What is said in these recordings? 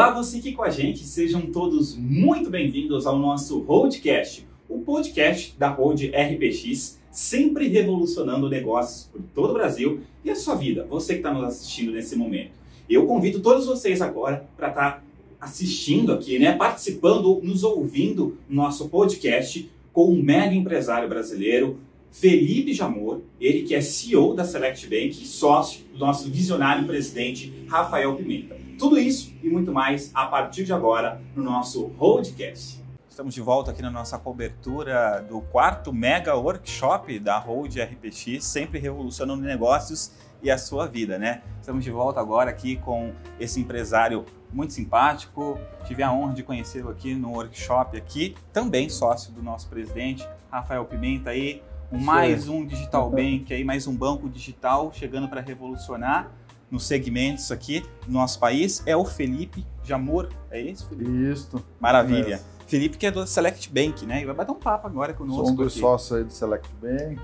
Olá, você aqui com a gente, sejam todos muito bem-vindos ao nosso Roadcast, o podcast da Road RPX, sempre revolucionando negócios por todo o Brasil e a sua vida, você que está nos assistindo nesse momento. Eu convido todos vocês agora para estar tá assistindo aqui, né, participando, nos ouvindo no nosso podcast com um mega empresário brasileiro, Felipe Jamor, ele que é CEO da Select Bank e sócio do nosso visionário presidente Rafael Pimenta. Tudo isso e muito mais a partir de agora no nosso Roadcast. Estamos de volta aqui na nossa cobertura do quarto mega workshop da Road RPX, sempre revolucionando negócios e a sua vida, né? Estamos de volta agora aqui com esse empresário muito simpático. Tive a honra de conhecê-lo aqui no workshop aqui, também sócio do nosso presidente, Rafael Pimenta aí, mais um digital bank aí, mais um banco digital chegando para revolucionar nos segmentos aqui do nosso país é o Felipe Jamor. É isso, Felipe? Isso. Maravilha. É. Felipe que é do Select Bank, né? E vai bater um papo agora conosco. Sou um dos aqui. sócios aí do Select Bank.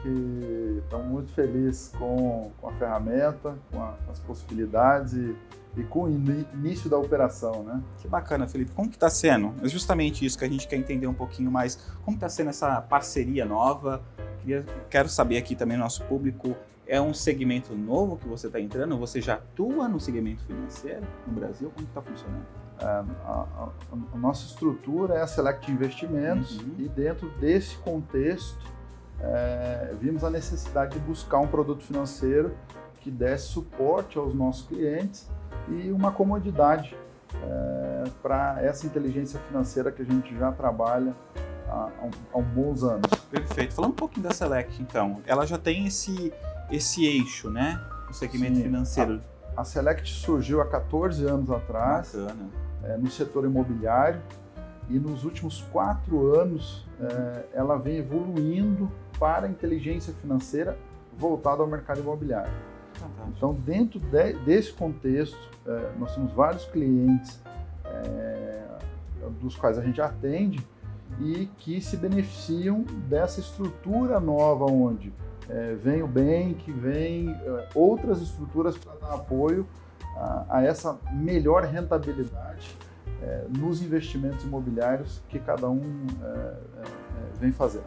Estamos muito felizes com, com a ferramenta, com, a, com as possibilidades e, e, com o início da operação, né? Que bacana, Felipe. Como que está sendo? É justamente isso que a gente quer entender um pouquinho mais. Como está sendo essa parceria nova? Quero saber aqui também no nosso público é um segmento novo que você está entrando? Você já atua no segmento financeiro no Brasil? Como está funcionando? A, a, a, nossa estrutura é a Select Investimentos uhum. e dentro desse contexto é, vimos a necessidade de buscar um produto financeiro que desse suporte aos nossos clientes e uma comodidade é, para essa inteligência financeira que a gente já trabalha há, há, há bons anos. Perfeito. Falando um pouquinho da Select, então, ela já tem esse esse eixo, né? O segmento Sim, financeiro. A, a, Select surgiu há 14 anos atrás é, no setor imobiliário e nos últimos quatro anos é, ela vem evoluindo para a inteligência financeira voltada ao mercado imobiliário. Fantástico. Então, dentro de, desse contexto, é, nós temos vários clientes é, dos quais a gente atende e que se beneficiam dessa estrutura nova onde é, vem o Bank, vem é, outras estruturas para dar apoio a, a, essa melhor rentabilidade é, nos investimentos imobiliários que cada um é, é, é, vem fazendo.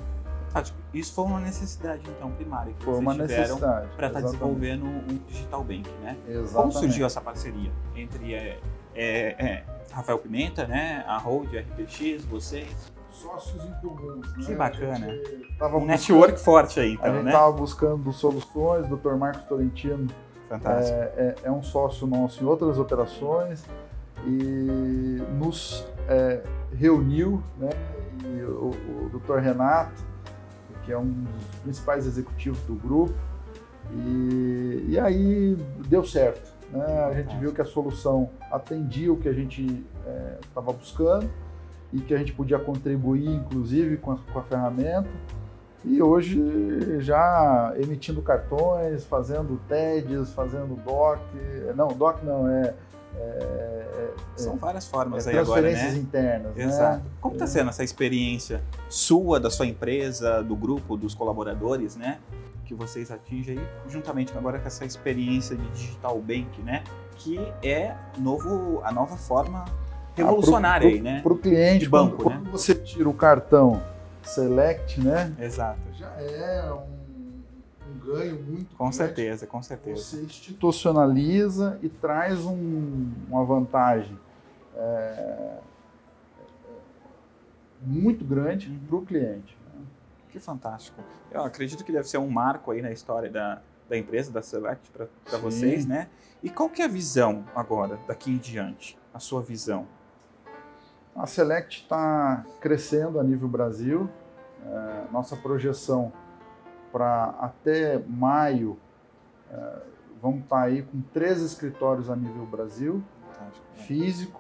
Ah, tipo, isso foi uma necessidade, então, primária que foi vocês uma necessidade para estar tá desenvolvendo um digital bank, né? Exatamente. Como surgiu essa parceria entre Rafael Pimenta, né, a Hold, a RPX, vocês? Sócios em. Que né? bacana. Tava um buscando, network forte aí, então, A gente né? estava buscando soluções, o Dr. Marcos Tolentino Fantástico. É, é, é, um sócio nosso em outras operações e nos é, reuniu, né? E o, o Dr. Renato, que é um dos principais executivos do grupo, e, e aí deu certo. Né? A gente viu que a solução atendia o que a gente estava é, buscando e que a gente podia contribuir, inclusive, com a, com a ferramenta. E hoje já emitindo cartões, fazendo TEDs, fazendo DOC. Não, DOC não, é. é, é São várias formas é, aí agora, né? Transferências internas, né? Exato. Né? Como está sendo essa experiência sua, da sua empresa, do grupo, dos colaboradores, né? Que vocês atingem aí, juntamente agora com essa experiência de digital bank, né? Que é novo, a nova forma revolucionária ah, pro, aí, né? Para o cliente, de banco, quando, né? quando você tira o cartão Select, né? Exato. Já é um, um ganho muito Com grande. certeza, com certeza. Você institucionaliza e traz um, uma vantagem é, muito grande uhum. para o cliente. Né? Que fantástico. Eu acredito que deve ser um marco aí na história da, da empresa, da Select, para vocês, né? E qual que é a visão agora, daqui em diante? A sua visão? A Select está crescendo a nível Brasil. É, nossa projeção para até maio, é, vamos estar tá aí com três escritórios a nível Brasil, físico.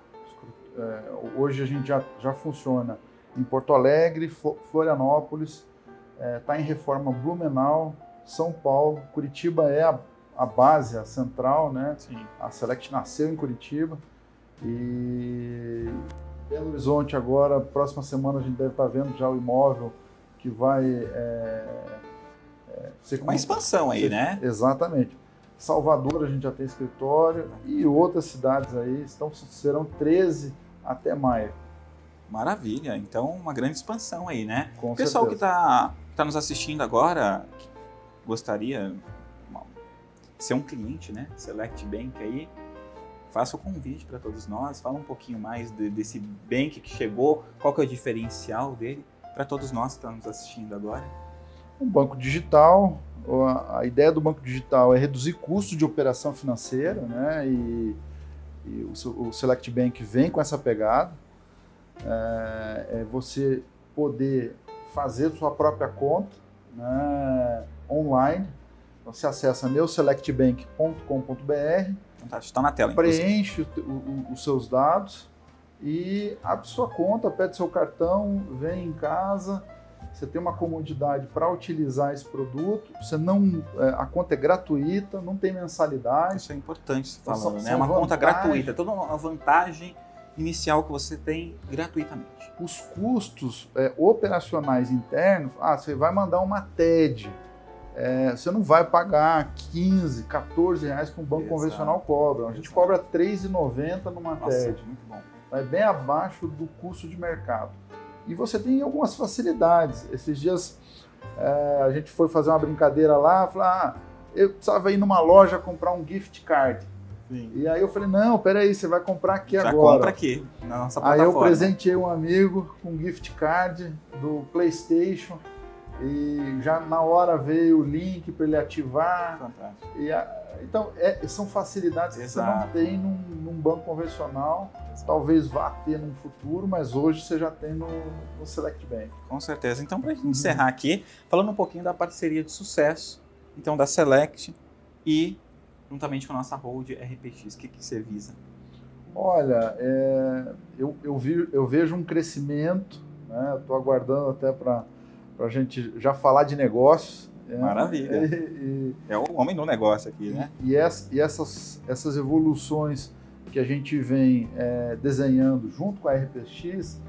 É, hoje a gente já, já funciona em Porto Alegre, Florianópolis, está é, em reforma Blumenau, São Paulo, Curitiba é a, a base, a central, né? Sim. A Select nasceu em Curitiba e Belo Horizonte agora, próxima semana a gente deve estar vendo já o imóvel que vai é, é, ser uma expansão aí, ser, né? Exatamente. Salvador a gente já tem escritório e outras cidades aí estão, serão 13 até maio. Maravilha, então uma grande expansão aí, né? Com o pessoal certeza. que está tá nos assistindo agora, gostaria de ser um cliente, né? Select Bank aí, faça o convite para todos nós, fala um pouquinho mais de, desse bank que chegou, qual que é o diferencial dele para todos nós que estamos nos assistindo agora. Um banco digital, a ideia do banco digital é reduzir custo de operação financeira, né? E, e o, o Select Bank vem com essa pegada. É, é você poder fazer sua própria conta né, online. Então, você acessa meuselectbank.com.br, está na tela, preenche o, o, os seus dados e abre sua conta, pede seu cartão, vem em casa. Você tem uma comodidade para utilizar esse produto. Você não, é, a conta é gratuita, não tem mensalidade. Isso é importante você falando, né? É uma conta gratuita, toda uma vantagem inicial que você tem gratuitamente. Os custos é, operacionais internos, ah, você vai mandar uma TED, é, você não vai pagar 15, 14 reais que um banco Exato. convencional cobra. A gente Exato. cobra R$3,90 numa Nossa, TED. Muito bom. É bem abaixo do custo de mercado. E você tem algumas facilidades. Esses dias é, a gente foi fazer uma brincadeira lá, falar, ah, eu precisava ir numa loja comprar um gift card. Sim. E aí eu falei, não, peraí, você vai comprar aqui Já agora. compra aqui, na nossa plataforma. Aí eu presenteei um amigo com um gift card do Playstation e já na hora veio o link para ele ativar. Fantástico. E a, então, é, são facilidades Exato. que você não tem num, num banco convencional. Exato. Talvez vá ter num futuro, mas hoje você já tem no, no Select Bank. Com certeza. Então, para a gente uhum. encerrar aqui, falando um pouquinho da parceria de sucesso, então da Select e juntamente com a nossa hold RPX, o que, que você visa? Olha, é, eu, eu, vi, eu vejo um crescimento, né? Estou aguardando até para a gente já falar de negócios. É, Maravilha. E, e, é o homem no negócio aqui, né? E, essa, e essas, essas evoluções que a gente vem é, desenhando junto com a RPX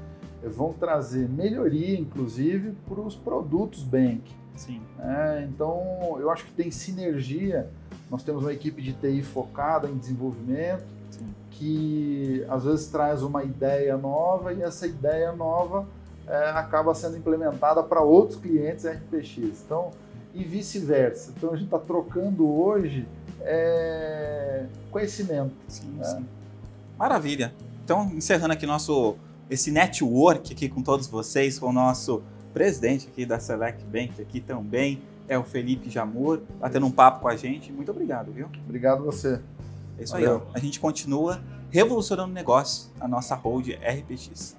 vão trazer melhoria, inclusive, para os produtos Bank. Sim. É, então, eu acho que tem sinergia nós temos uma equipe de TI focada em desenvolvimento, Sim. que às vezes traz uma ideia nova e essa ideia nova é, acaba sendo implementada para outros clientes RPX. Então, e vice-versa. Então, a gente está trocando hoje é, conhecimento. Sim, né? sim. Maravilha. Então, encerrando aqui nosso esse network aqui com todos vocês, com o nosso presidente aqui da Select Bank aqui também, é o Felipe Jamur, batendo um papo com a gente. Muito obrigado, viu? Obrigado você. É isso Valeu. aí, ó. A gente continua revolucionando o negócio, a nossa hold RPX.